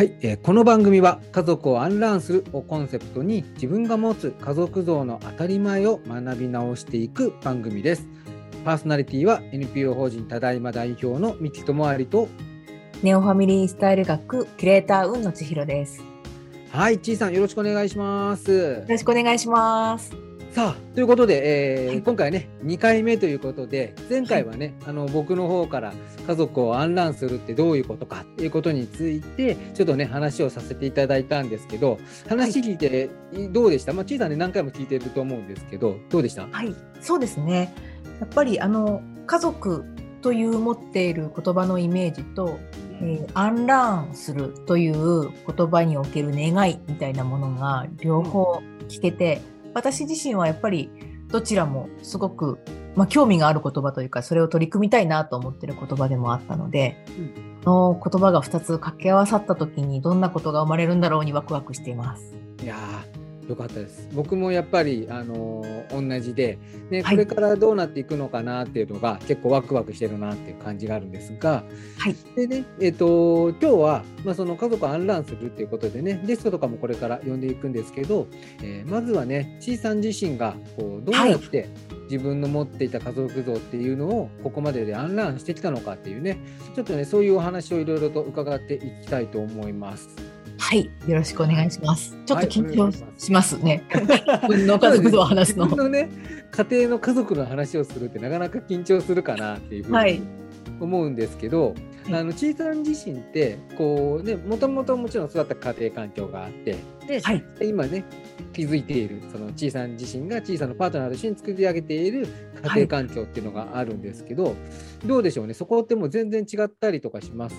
はい、えーこの番組は家族をアンランするをコンセプトに自分が持つ家族像の当たり前を学び直していく番組です。パーソナリティは NPO 法人ただいま代表の三木智有と、ネオファミリースタイル学キュレーター雲野千尋です。よはい、ちいさんよろしくお願いします。ろしくお願いします。さあ、ということで、えーはい。今回ね、2回目ということで、前回はね、あの僕の方から家族をアンランするってどういうことかっていうことについて、ちょっとね、話をさせていただいたんですけど、話聞いてどうでした、まあ、ちいさんね、何回も聞いてると思うんですけど、どうでした？はい、そうですね。やっぱりあの家族という持っている言葉のイメージと、えーアンラーンするという言葉における願いみたいなものが両方聞けて、私自身はやっぱりどちらもすごく、まあ、興味がある言葉というかそれを取り組みたいなと思ってる言葉でもあったので、その言葉が2つ掛け合わさった時にどんなことが生まれるんだろうにワクワクしています。いやーよかったです。僕もやっぱり、あのー同じで、ね、はいこれからどうなっていくのかなっていうのが結構ワクワクしてるなっていう感じがあるんですが、はい、でね、えっ、と、今日は、まあ、その家族をアンランするっていうことでね、ゲストとかもこれから呼んでいくんですけど、えーまずはね、ちいさん自身が、こう、どうやって自分の持っていた家族像っていうのを、ここまででアンランしてきたのかっていうね、ちょっとね、そういうお話をいろいろと伺っていきたいと思います。はい、よろしくお願いします。ちょっと緊張いします。ね。自分の家族像を話すの。のね家庭の家族の話をするってなかなか緊張するかなっていうふうはい。に思うんですけど、はい。あのちいさん自身ってこうねもともともちろん育った家庭環境があってで、はい、今ね気づいているそのちいさん自身がちいさんのパートナーと一緒に作り上げている家庭環境っていうのがあるんですけど、どうでしょうね？そこってもう全然違ったりとかします？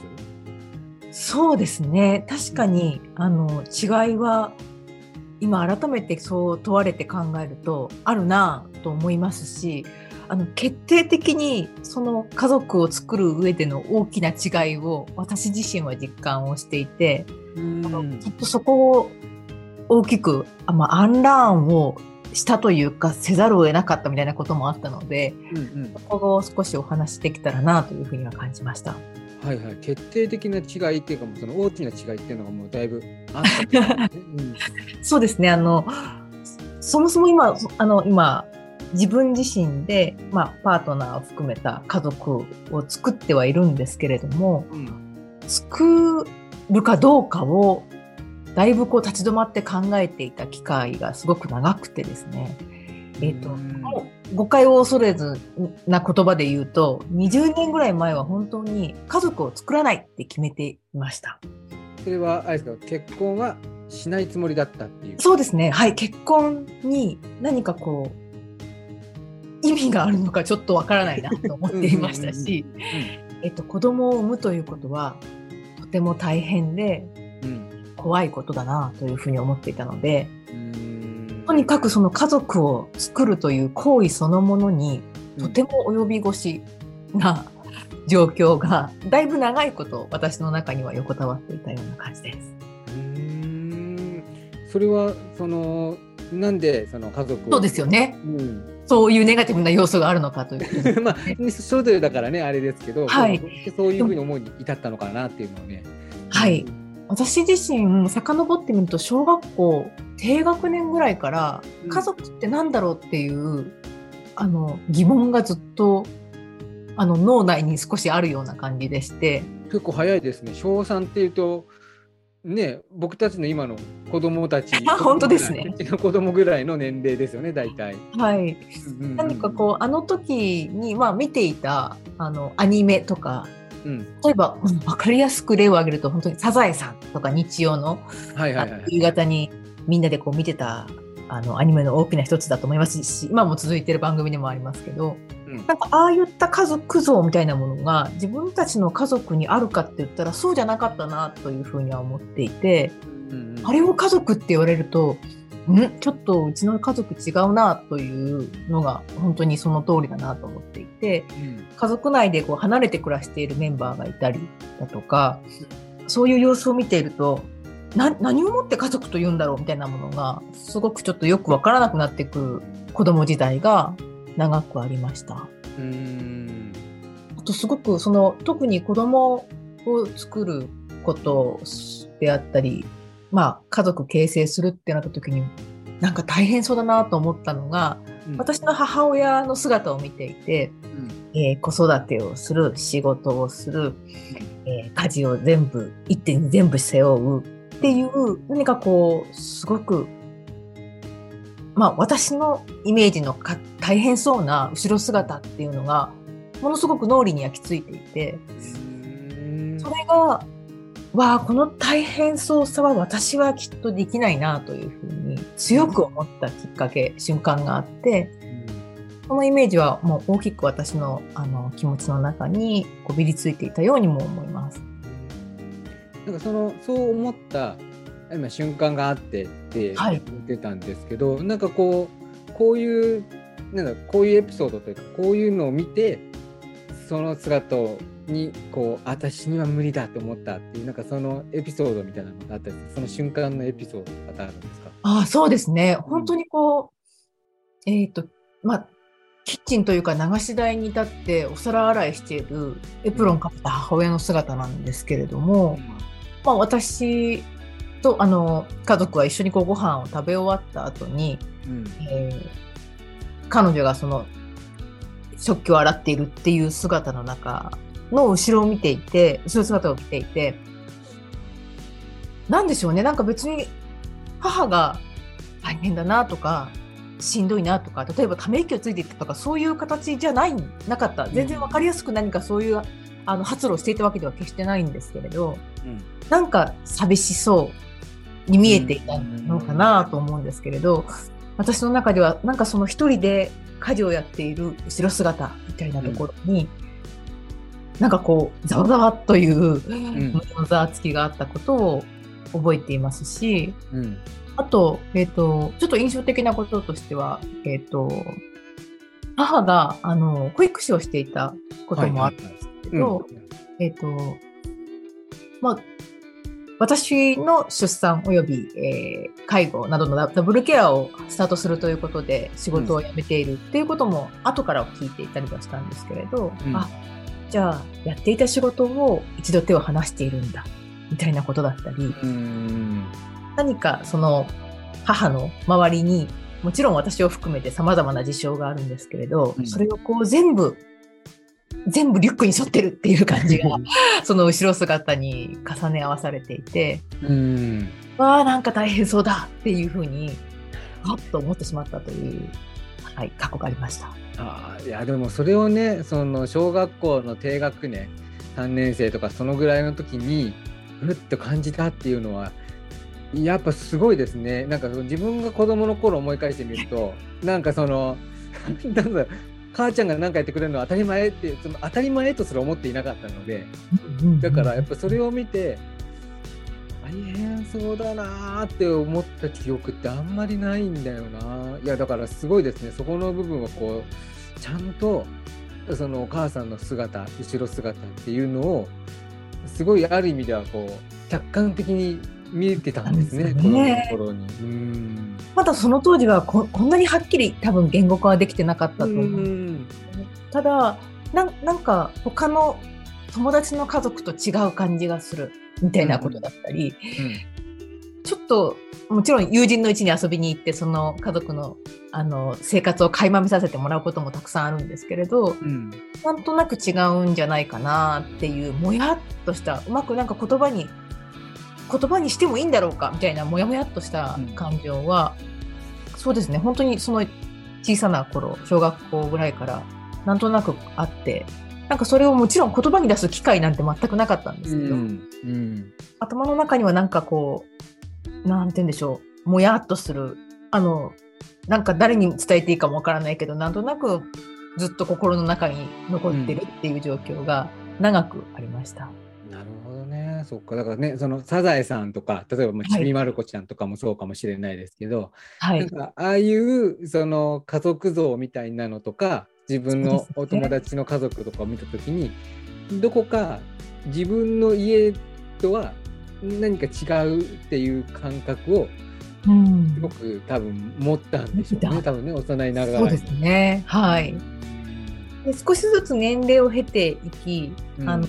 そうですね。確かにあの違いは今改めてそう問われて考えるとあるなぁと思いますし、あの決定的にその家族を作る上での大きな違いを私自身は実感をしていて、うんあのきっとそこを大きく、あまあ、アンラーンをしたというかせざるを得なかったみたいなこともあったので、うんうんそこを少しお話しできたらなというふうには感じました。はいはい、決定的な違いっていうかもうその大きな違いっていうのがもうだいぶ あったうんそうですね。あの、そもそも今、そあの、今、自分自身で、まあ、パートナーを含めた家族を作ってはいるんですけれども、うん作るかどうかを、だいぶこう立ち止まって考えていた機会がすごく長くてですね。えっ、と、誤解を恐れずな言葉で言うと、20年ぐらい前は本当に家族を作らないって決めていました。それはあれですか結婚はしないつもりだったっていう？そうですね。はい。結婚に何かこう、意味があるのかちょっとわからないなと思っていましたし、えっと、子供を産むということは、とても大変でうん怖いことだなというふうに思っていたので、うんとにかくその家族を作るという行為そのものに、とても及び腰な状況が、だいぶ長いこと私の中には横たわっていたような感じです。うんそれはそのなんでその家族をそうですよね。うんそういうネガティブな要素があるのかという まあそれぞれだからねあれですけど、はいそういうふうに思いに至ったのかなっていうのをね。はい。私自身遡ってみると小学校低学年ぐらいからうん家族ってなんだろうっていう、あの疑問がずっとあの脳内に少しあるような感じでして結構早いですね。小3っていうとね僕たちの今の子供たちあ本当ですねうちの子供ぐらいの年齢ですよね大体。はい何かこうあの時に、まあ、見ていたあのアニメとかう、うん、例えばうん分かりやすく例を挙げると本当に「サザエさん」とか日曜のはいはいはい。夕方にみんなでこう見てたあのアニメの大きな一つだと思いますし今も続いてる番組でもありますけどうん。なんかああいった家族像みたいなものが自分たちの家族にあるかって言ったらそうじゃなかったなというふうには思っていてうんうん。あれを家族って言われるとん？ちょっとうちの家族違うなというのが本当にその通りだなと思っていてうん。家族内でこう離れて暮らしているメンバーがいたりだとかそういう様子を見ているとな何をもって家族と言うんだろうみたいなものがすごくちょっとよくわからなくなってくる子供時代が長くありました。うーん。あとすごくその特に子供を作ることであったり、まあ、家族形成するってなった時になんか大変そうだなと思ったのが、うん。私の母親の姿を見ていて、えー子育てをする仕事をする、えー家事を全部一手に全部背負うっていう何かこうすごくまあ私のイメージのか大変そうな後ろ姿っていうのがものすごく脳裏に焼き付いていてうんそれがわあこの大変そうさは私はきっとできないなというふうに強く思ったきっかけ瞬間があってこのイメージはもう大きく私のあの気持ちの中にこびりついていたようにも思います。なんかそのそう思った今瞬間があってってはい。言ってたんですけど、なんかこうこういうなんだこういうエピソードというかこういうのを見てその姿にこう私には無理だと思ったっていうなんかそのエピソードみたいなのがあったりその瞬間のエピソードとかあるんですか？ああそうですね。本当にこう、えっ、とまあキッチンというか流し台に立ってお皿洗いしているエプロンかけた母親の姿なんですけれども、まあ、私とあの家族は一緒にこうご飯を食べ終わった後に、うん。えー彼女がその食器を洗っているっていう姿の中の後ろを見ていて後ろ姿を見ていてなんでしょうね。なんか別に母が大変だなとかしんどいなとか例えばため息をついていったとかそういう形じゃないなかった。全然分かりやすく何かそういうあの発露していたわけでは決してないんですけれどうん。なんか寂しそうに見えていたのかなと思うんですけれど、私の中ではなんかその一人で家事をやっている後ろ姿みたいなところに、なんかこうざわざわというざわつきがあったことを覚えていますしうん。あと,、えっとちょっと印象的なこととしては、えっと母があの保育士をしていたこともあったんですけど、えっ、と、まあ、私の出産および、えー介護などのダダブルケアをスタートするということで仕事を辞めているっていうことも後から聞いていたりはしたんですけれど、うん。あ、じゃあやっていた仕事を一度手を離しているんだ、みたいなことだったり、うん。何かその母の周りにもちろん私を含めて様々な事象があるんですけれど、うん。それをこう全部全部リュックに背負ってるっていう感じが その後ろ姿に重ね合わされていてうんわあなんか大変そうだっていうふうにはっと思ってしまったという、はい、過去がありました。あーいやでもそれをねその小学校の低学年3年生とかそのぐらいの時にうっと感じたっていうのはやっぱすごいですねなんか自分が子供の頃思い返してみるとなんかその なんだ母ちゃんが何かやってくれるのは当たり前ってその当たり前とすら思っていなかったのでだからやっぱそれを見て大変そうだなーって思った記憶ってあんまりないんだよないやだからすごいですね。そこの部分をこうちゃんとそのお母さんの姿後ろ姿っていうのをすごいある意味ではこう客観的に見えてたんですねすね子供の頃に。うん。まだその当時はここんなにはっきり多分言語化はできてなかったと思う。うん。ただなんなんか他の友達の家族と違う感じがするみたいなことだったり、ちょっともちろん友人の家に遊びに行ってその家族のあの生活を垣間見させてもらうこともたくさんあるんですけれどうん。なんとなく違うんじゃないかなっていうもやっとしたうまくなんか言葉に言葉にしてもいいんだろうかみたいなもやもやっとした感情は、そうですね。本当にその小さな頃小学校ぐらいからなんとなくあってなんかそれをもちろん言葉に出す機会なんて全くなかったんですけど、うんうん。頭の中にはなんかこうなんて言うんでしょうもやっとする。あのなんか誰に伝えていいかもわからないけどなんとなくずっと心の中に残ってるっていう状況が長くありました。そっか。だからね、そのサザエさんとか、例えばちびまる子ちゃんとかもそうかもしれないですけど、はい、なんかああいうその家族像みたいなのとか、自分のお友達の家族とかを見たときに、どこか自分の家とは何か違うっていう感覚をうんすごく多分持ったんでしょうね。持った多分ね、幼いながらに。そうですね。はい。で少しずつ年齢を経ていき、うんあの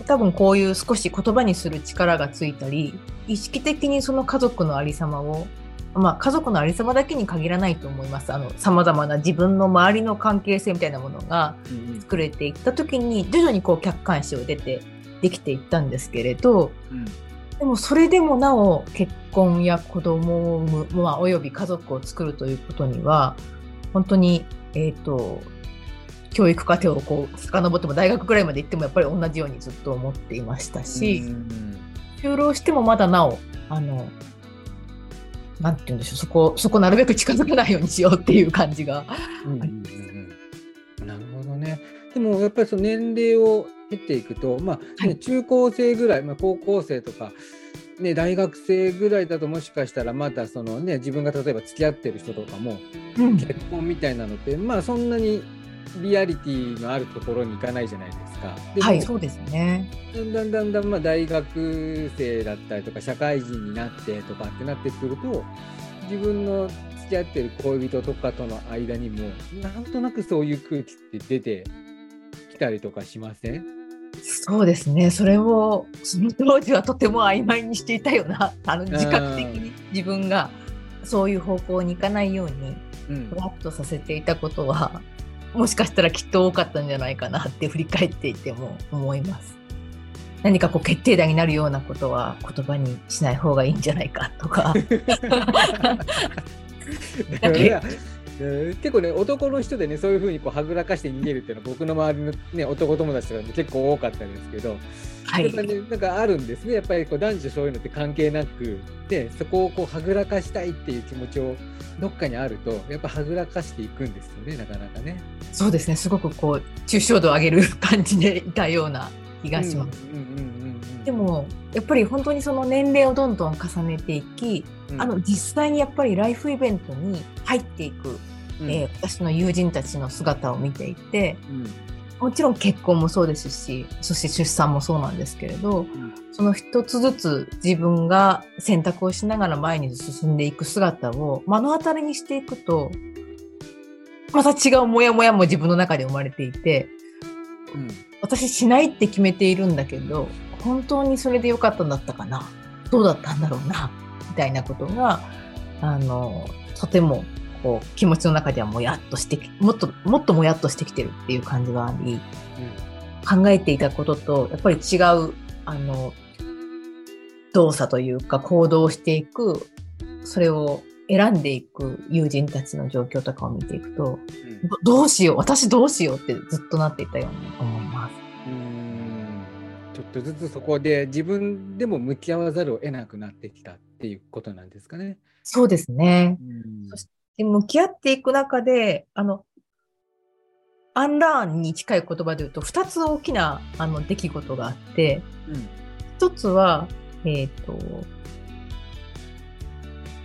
多分こういう少し言葉にする力がついたり意識的にその家族のありさまをまあ、家族のありさまだけに限らないと思います。あの、様々な自分の周りの関係性みたいなものが作れていった時に、徐々にこう客観視を出てできていったんですけれど、うん、でもそれでもなお結婚や子供を産む、まあ、および家族を作るということには、本当に、えっ、ー、と、教育過程をこう遡っても大学ぐらいまで行ってもやっぱり同じようにずっと思っていましたし、就労してもまだなおあのなんて言うんでしょうそこそこなるべく近づかないようにしようっていう感じがあります。なるほどね。でもやっぱりその年齢を経ていくと、まあ、ね、中高生ぐらい、まあ、高校生とか、ね、大学生ぐらいだともしかしたらまたその、ね、自分が例えば付き合ってる人とかも、結婚みたいなのってまあそんなにリアリティのあるところに行かないじゃないですか。ではい、そうですね。だんだんだんだんまあ大学生だったりとか社会人になってとかってなってくると自分の付き合ってる恋人とかとの間にもなんとなくそういう空気って出てきたりとかしません？そうですね。それをその当時はとても曖昧にしていたよな。あの自覚的に自分がそういう方向に行かないようにふわっとさせていたことはもしかしたらきっと多かったんじゃないかなって振り返っていても思います。何かこう決定打になるようなことは言葉にしない方がいいんじゃないかとか。結構ね男の人でねそういうふうにこうはぐらかして逃げるっていうのは僕の周りの、ね、男友達とかで結構多かったんですけど、はい、ねなんかあるんですね。やっぱりこう男女そういうのって関係なくでそこをこうはぐらかしたいっていう気持ちをどっかにあるとやっぱはぐらかしていくんですよねなかなかね。そうですね。すごくこう抽象度を上げる感じでいたような気がします。でもやっぱり本当にその年齢をどんどん重ねていき、うん、あの実際にやっぱりライフイベントに入っていく、うん、えー、私の友人たちの姿を見ていて、うん、もちろん結婚もそうですしそして出産もそうなんですけれど、その一つずつ自分が選択をしながら前に進んでいく姿を目の当たりにしていくとまた違うモヤモヤも自分の中で生まれていて、うん、私しないって決めているんだけど本当にそれでよかったんだったかなどうだったんだろうなみたいなことがあのとてもこう気持ちの中ではもやっとしてもっともっともやっとしてきてるっていう感じがあり、うん、考えていたこととやっぱり違うあの動作というか行動をしていくそれを選んでいく友人たちの状況とかを見ていくと、うん、どうしよう私どうしようってずっとなっていたように思います。うんちょっとずつそこで自分でも向き合わざるを得なくなってきたっていうことなんですかね。そうですね。そして向き合っていく中であのアンラーンに近い言葉で言うと2つ大きなあの出来事があって、うん、つは、えっ、ー、と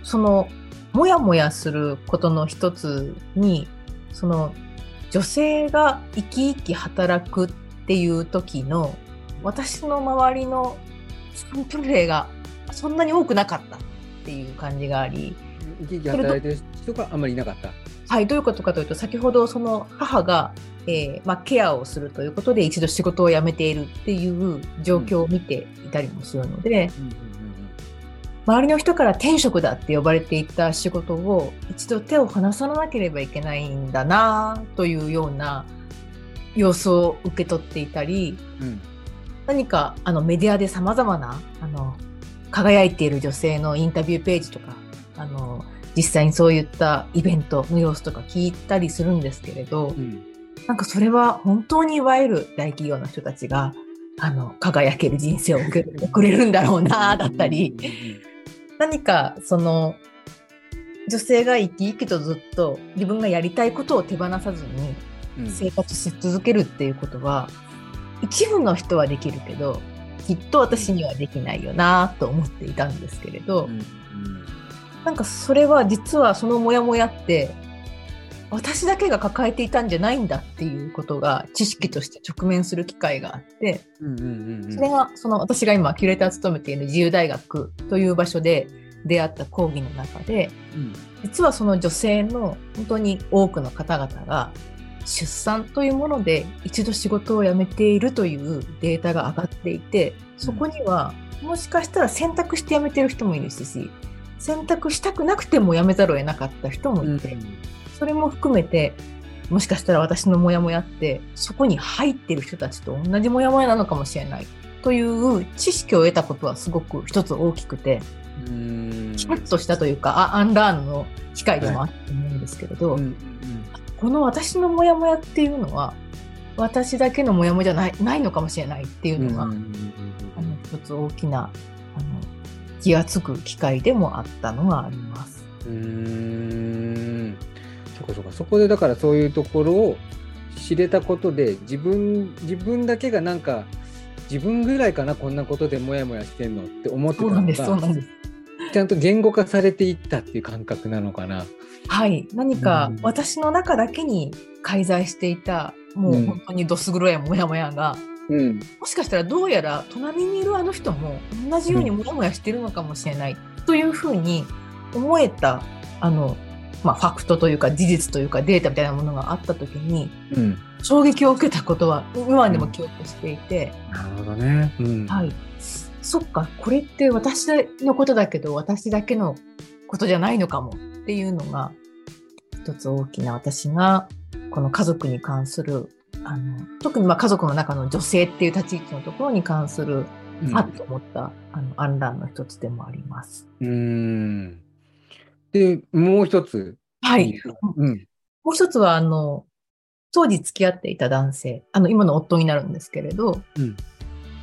そのもやもやすることの一つにその女性が生き生き働くっていう時の私の周りのサンプル例がそんなに多くなかったっていう感じがあり生き生き働いてる人があんまりいなかった。はいどういうことかというと先ほどその母が、えーまあ、ケアをするということで一度仕事を辞めているっていう状況を見ていたりもするので、うんうん周りの人から転職だって呼ばれていた仕事を一度手を離さなければいけないんだなというような様子を受け取っていたり、うん、何かあのメディアでさまざまなあの輝いている女性のインタビューページとかあの実際にそういったイベントの様子とか聞いたりするんですけれど、うん、なんかそれは本当にいわゆる大企業の人たちがあの輝ける人生を送れるんだろうなだったり。何かその女性が生き生きとずっと自分がやりたいことを手放さずに生活し続けるっていうことは、うん、一部の人はできるけどきっと私にはできないよなと思っていたんですけれど、うんうん、なんかそれは実はそのモヤモヤって私だけが抱えていたんじゃないんだっていうことが知識として直面する機会があって、それがその私が今キュレーターを務めている自由大学という場所で出会った講義の中で、うん、実はその女性の本当に多くの方々が出産というもので一度仕事を辞めているというデータが上がっていてそこにはもしかしたら選択して辞めてる人もいるし選択したくなくても辞めざるを得なかった人もいて、それも含めてもしかしたら私のモヤモヤってそこに入ってる人たちと同じモヤモヤなのかもしれないという知識を得たことはすごく一つ大きくてキャッとしたというかあアンラーンの機会でもあったと思うんですけれど、はい。うんうん、この私のモヤモヤっていうのは私だけのモヤモヤじゃないないのかもしれないっていうのが、うんうんうんうん、あの一つ大きなあの気が付く機会でもあったのがあります。うん。そこそこそこでだからそういうところを知れたことで自分自分だけがなんか自分ぐらいかなこんなことでモヤモヤしてんのって思ってたのがちゃんと言語化されていったっていう感覚なのかな。はい。何か私の中だけに介在していた、うん、もう本当にどす黒いモヤモヤが、うん、もしかしたらどうやら隣にいるあの人も同じようにモヤモヤしてるのかもしれない、というふうに思えたあのまあ、ファクトというか事実というかデータみたいなものがあった時に、うん、衝撃を受けたことは今でも記憶していて、うん、なるほどね、うん、はい、そっかこれって私のことだけど私だけのことじゃないのかもっていうのが一つ大きな私がこの家族に関するあの特にまあ家族の中の女性っていう立ち位置のところに関する、うん、あっと思ったあのアンランの一つでもあります。うん。で、もう一つ。はい。うん、もう一つは、あの、当時付き合っていた男性、あの、今の夫になるんですけれど、うん、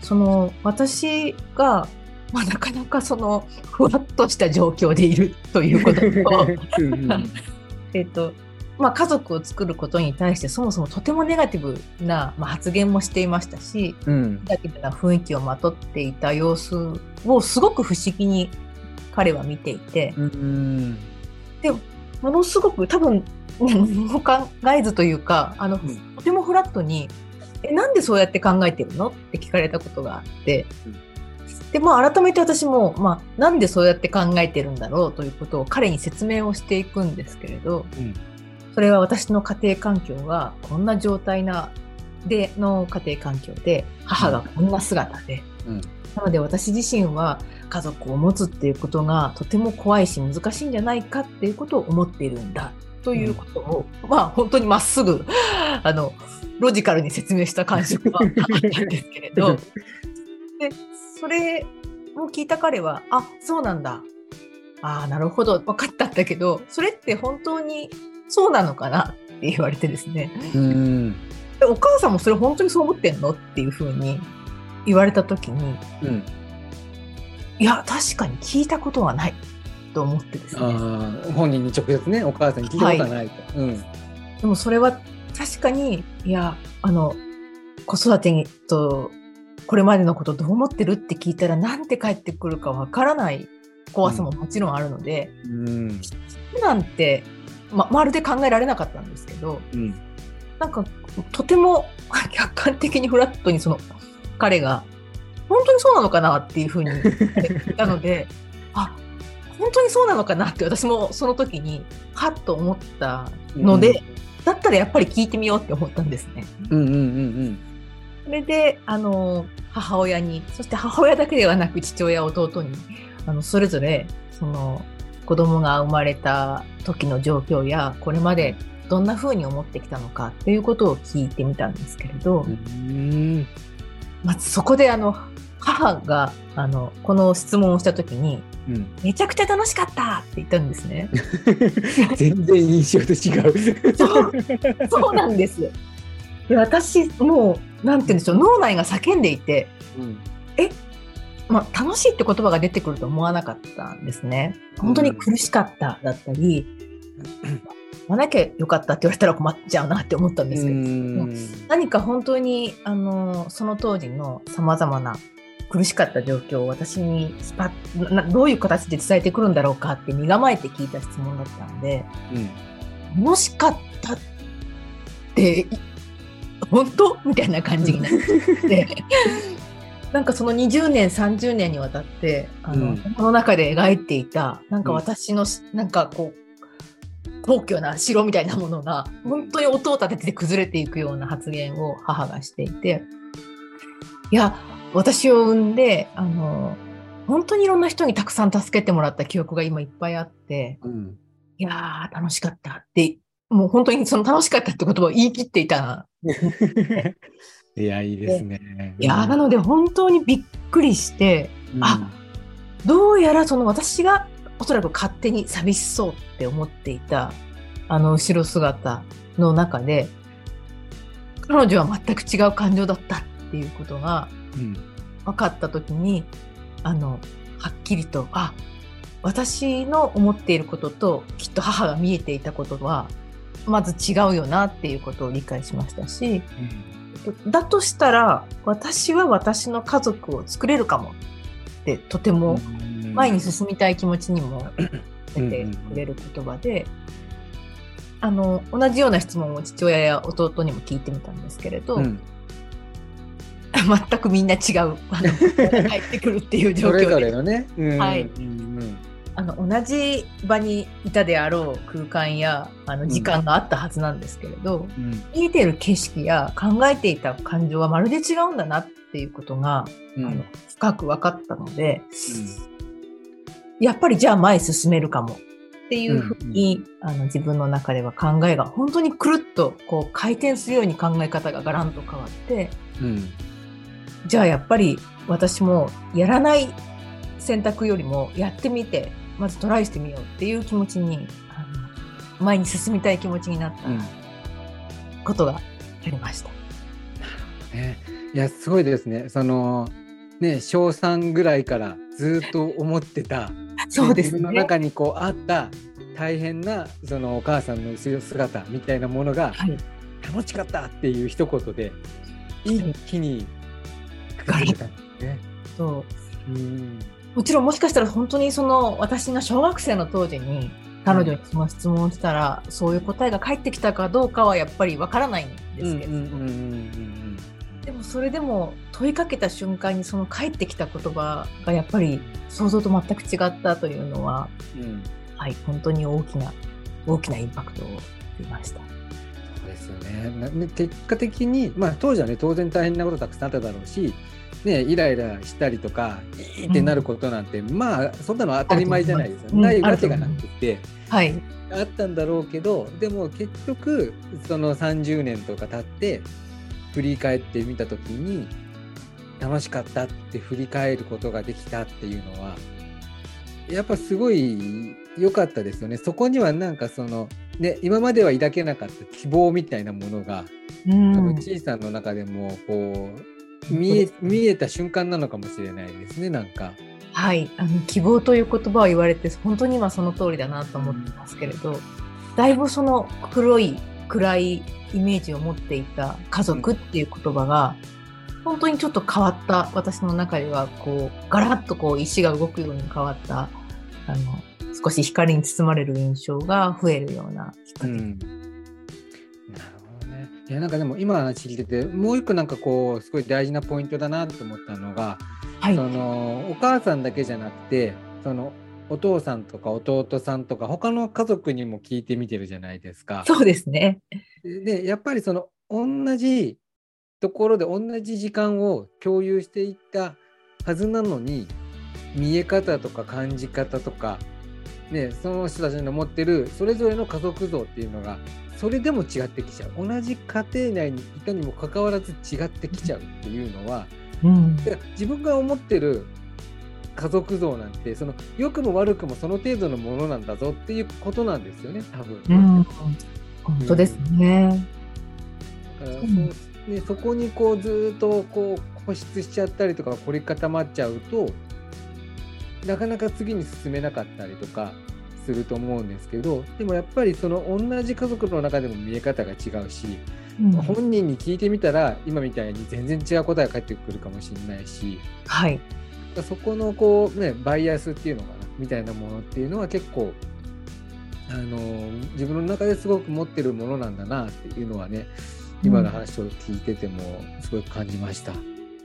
その、私が、まあ、なかなかその、ふわっとした状況でいるということと、えっと、まあ、家族を作ることに対してそもそもとてもネガティブな、まあ、発言もしていましたし、うん、ネガティブな雰囲気をまとっていた様子をすごく不思議に彼は見ていて、うん、でものすごく多分何も考えずというかあの、うん、とてもフラットに「えなんでそうやって考えてるの?」って聞かれたことがあって、うん、でまあ改めて私も、まあ、なんでそうやって考えてるんだろうということを彼に説明をしていくんですけれど、うん、それは私の家庭環境がこんな状態なでの家庭環境で母がこんな姿で、なので私自身は家族を持つっていうことがとても怖いし難しいんじゃないかっていうことを思っているんだということを、うん、まあ本当にまっすぐ あのロジカルに説明した感触はあったんですけれど。でそれを聞いた彼はあそうなんだ。ああなるほど。分かったんだけどそれって本当にそうなのかなって言われてですね。うん。お母さんもそれ本当にそう思ってんのっていうふうに言われた時に、うん、いや確かに聞いたことはないと思ってですね。本人に直接ねお母さんに聞いたことはないと、はい。うん、でもそれは確かにいやあの子育てとこれまでのことどう思ってるって聞いたらなんて返ってくるかわからない怖さももちろんあるので、うん、なんて、ま、まるで考えられなかったんですけど、うん、なんかとても 客観的にフラットにその彼が本当にそうなのかなっていうふうに 言ったのであ本当にそうなのかなって私もその時にはっと思ったので、うん、だったらやっぱり聞いてみようって思ったんですね。うんうんうんうん。それであの母親にそして母親だけではなく父親弟にあのそれぞれその子供が生まれた時の状況やこれまでどんなふうに思ってきたのかっていうことを聞いてみたんですけれど、まずそこであの母があのこの質問をした時に、うん、めちゃくちゃ楽しかったって言ったんですね。全然印象と違うそうそうなんです。で私もうなんて言うんでしょう脳内が叫んでいて、うん、えまあ、楽しいって言葉が出てくると思わなかったんですね。本当に苦しかっただったり、言わなきゃよかったって言われたら困っちゃうなって思ったんですけど。何か本当にあのその当時のさまざまな苦しかった状況を私にスパッどういう形で伝えてくるんだろうかって身構えて聞いた質問だったんで、うん、楽しかったって本当？みたいな感じになって なんかその20年30年にわたってあの、うん、この中で描いていたなんか私の、うん、なんかこう高級な城みたいなものが本当に音を立てて崩れていくような発言を母がしていていや私を産んであの本当にいろんな人にたくさん助けてもらった記憶が今いっぱいあって、うん。いやー楽しかったってもう本当にその楽しかったって言葉を言い切っていた いや、いいですね。いやーなので本当にびっくりしてうん。あどうやらその私がおそらく勝手に寂しそうって思っていたあの後ろ姿の中で彼女は全く違う感情だったっていうことがうん。分かった時にあのはっきりとあ私の思っていることときっと母が見えていたことはまず違うよなっていうことを理解しましたしだとしたら私は私の家族を作れるかも。ってとてもうん。前に進みたい気持ちにも出てくれる言葉で、あの同じような質問を父親や弟にも聞いてみたんですけれど、うん。全くみんな違うあの返ってくるっていう状それぞ況でれのね。うん。はい。うんあの同じ場にいたであろう空間やあの時間があったはずなんですけれど、うん。見えている景色や考えていた感情はまるで違うんだなっていうことが、うん。あの深く分かったので、やっぱりじゃあ前進めるかもっていうふうに、あの自分の中では考えが本当にくるっとこう回転するように考え方がガランと変わってうん。じゃあやっぱり私もやらない選択よりもやってみてまずトライしてみようっていう気持ちに前に進みたい気持ちになったうんことがありました。ねいやすごいですね。そのね小3ぐらいからずっと思ってた、そうです自分のね。中にこうあった大変なそのお母さんの姿みたいなものがはい、楽しかったっていう一言で一気にガラッたんですね。そううんもちろんもしかしたら本当にその私が小学生の当時に彼女にその質問をしたら、そういう答えが返ってきたかどうかはやっぱりわからないんですけど、でもそれでも問いかけた瞬間にその返ってきた言葉がやっぱり想像と全く違ったというのは、うん。うんはい、本当に大きな大きなインパクトを受けました。そうですよね結果的に、まあ、当時はね当然大変なことたくさんあっただろうし、ね、イライラしたりとかいいってなることなんて、まあそんなの当たり前じゃないですよ、うん。ないわけがなくて。はい、あったんだろうけどでも結局その30年とか経って振り返ってみた時に楽しかったって振り返ることができたっていうのはやっぱすごい良かったですよね。そこにはなんかそのね今までは抱けなかった希望みたいなものがうん。多分ちいさんの中でもこう見え見えた瞬間なのかもしれないですねなんか。はい、あの希望という言葉を言われて本当に今その通りだなと思ってますけれど、だいぶその黒い暗いイメージを持っていた家族っていう言葉が、本当にちょっと変わった私の中ではこうガラッとこう石が動くように変わったあの少し光に包まれる印象が増えるようなきっかけ。いやなんかでも今の話聞いててもう一個なんかこうすごい大事なポイントだなと思ったのが、はいそのお母さんだけじゃなくてそのお父さんとか弟さんとか他の家族にも聞いてみてるじゃないですか。そうですね。でやっぱりその同じところで同じ時間を共有していったはずなのに見え方とか感じ方とか、ね、その人たちの持ってるそれぞれの家族像っていうのがそれでも違ってきちゃう同じ家庭内にいたにもかかわらず違ってきちゃうっていうのはうん、だから自分が思ってる家族像なんてその良くも悪くもその程度のものなんだぞっていうことなんですよね多分。うん、本当ですね。だからそううんね、そこにこうずーっとこう固執しちゃったりとか凝り固まっちゃうとなかなか次に進めなかったりとかすると思うんですけどでもやっぱりその同じ家族の中でも見え方が違うし、うん。本人に聞いてみたら今みたいに全然違う答えが返ってくるかもしれないしはい、そこのこう、ね、バイアスっていうのかなみたいなものっていうのは結構あの自分の中ですごく持ってるものなんだなっていうのはね今の話を聞いててもすごい感じました。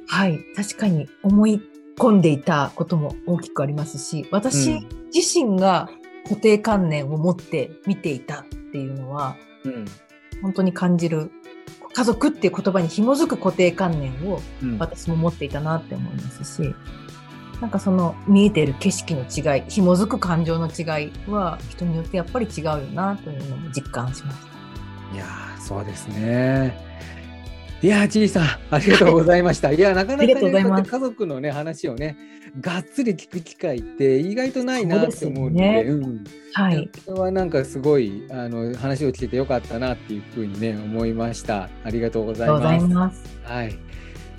はい、確かに思い込んでいたことも大きくありますし、私うん。自身が固定観念を持って見ていたっていうのは、うん本当に感じる。家族っていう言葉に紐づく固定観念をうん私も持っていたなって思いますし、なんかその見えてる景色の違い、紐づく感情の違いは人によってやっぱり違うよなというのも実感しました。いやーそうですね。いやー、ちいさん、ありがとうございました。いや、なかなか、家族のね、話をね、がっつり聞く機会って意外とないなって思うんで、ですうん。はい。これはなんかすごいあの話を聞けてよかったなっていうふうにね思いました。ありがとうございます。います。はい。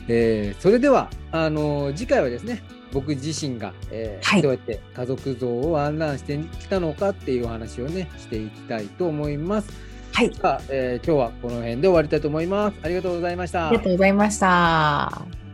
えーそれではあの次回はですね、僕自身が、えーはいどうやって家族像を案内してきたのかっていうお話をねしていきたいと思います。はい。さあ、えー今日はこの辺で終わりたいと思います。ありがとうございました。ありがとうございました。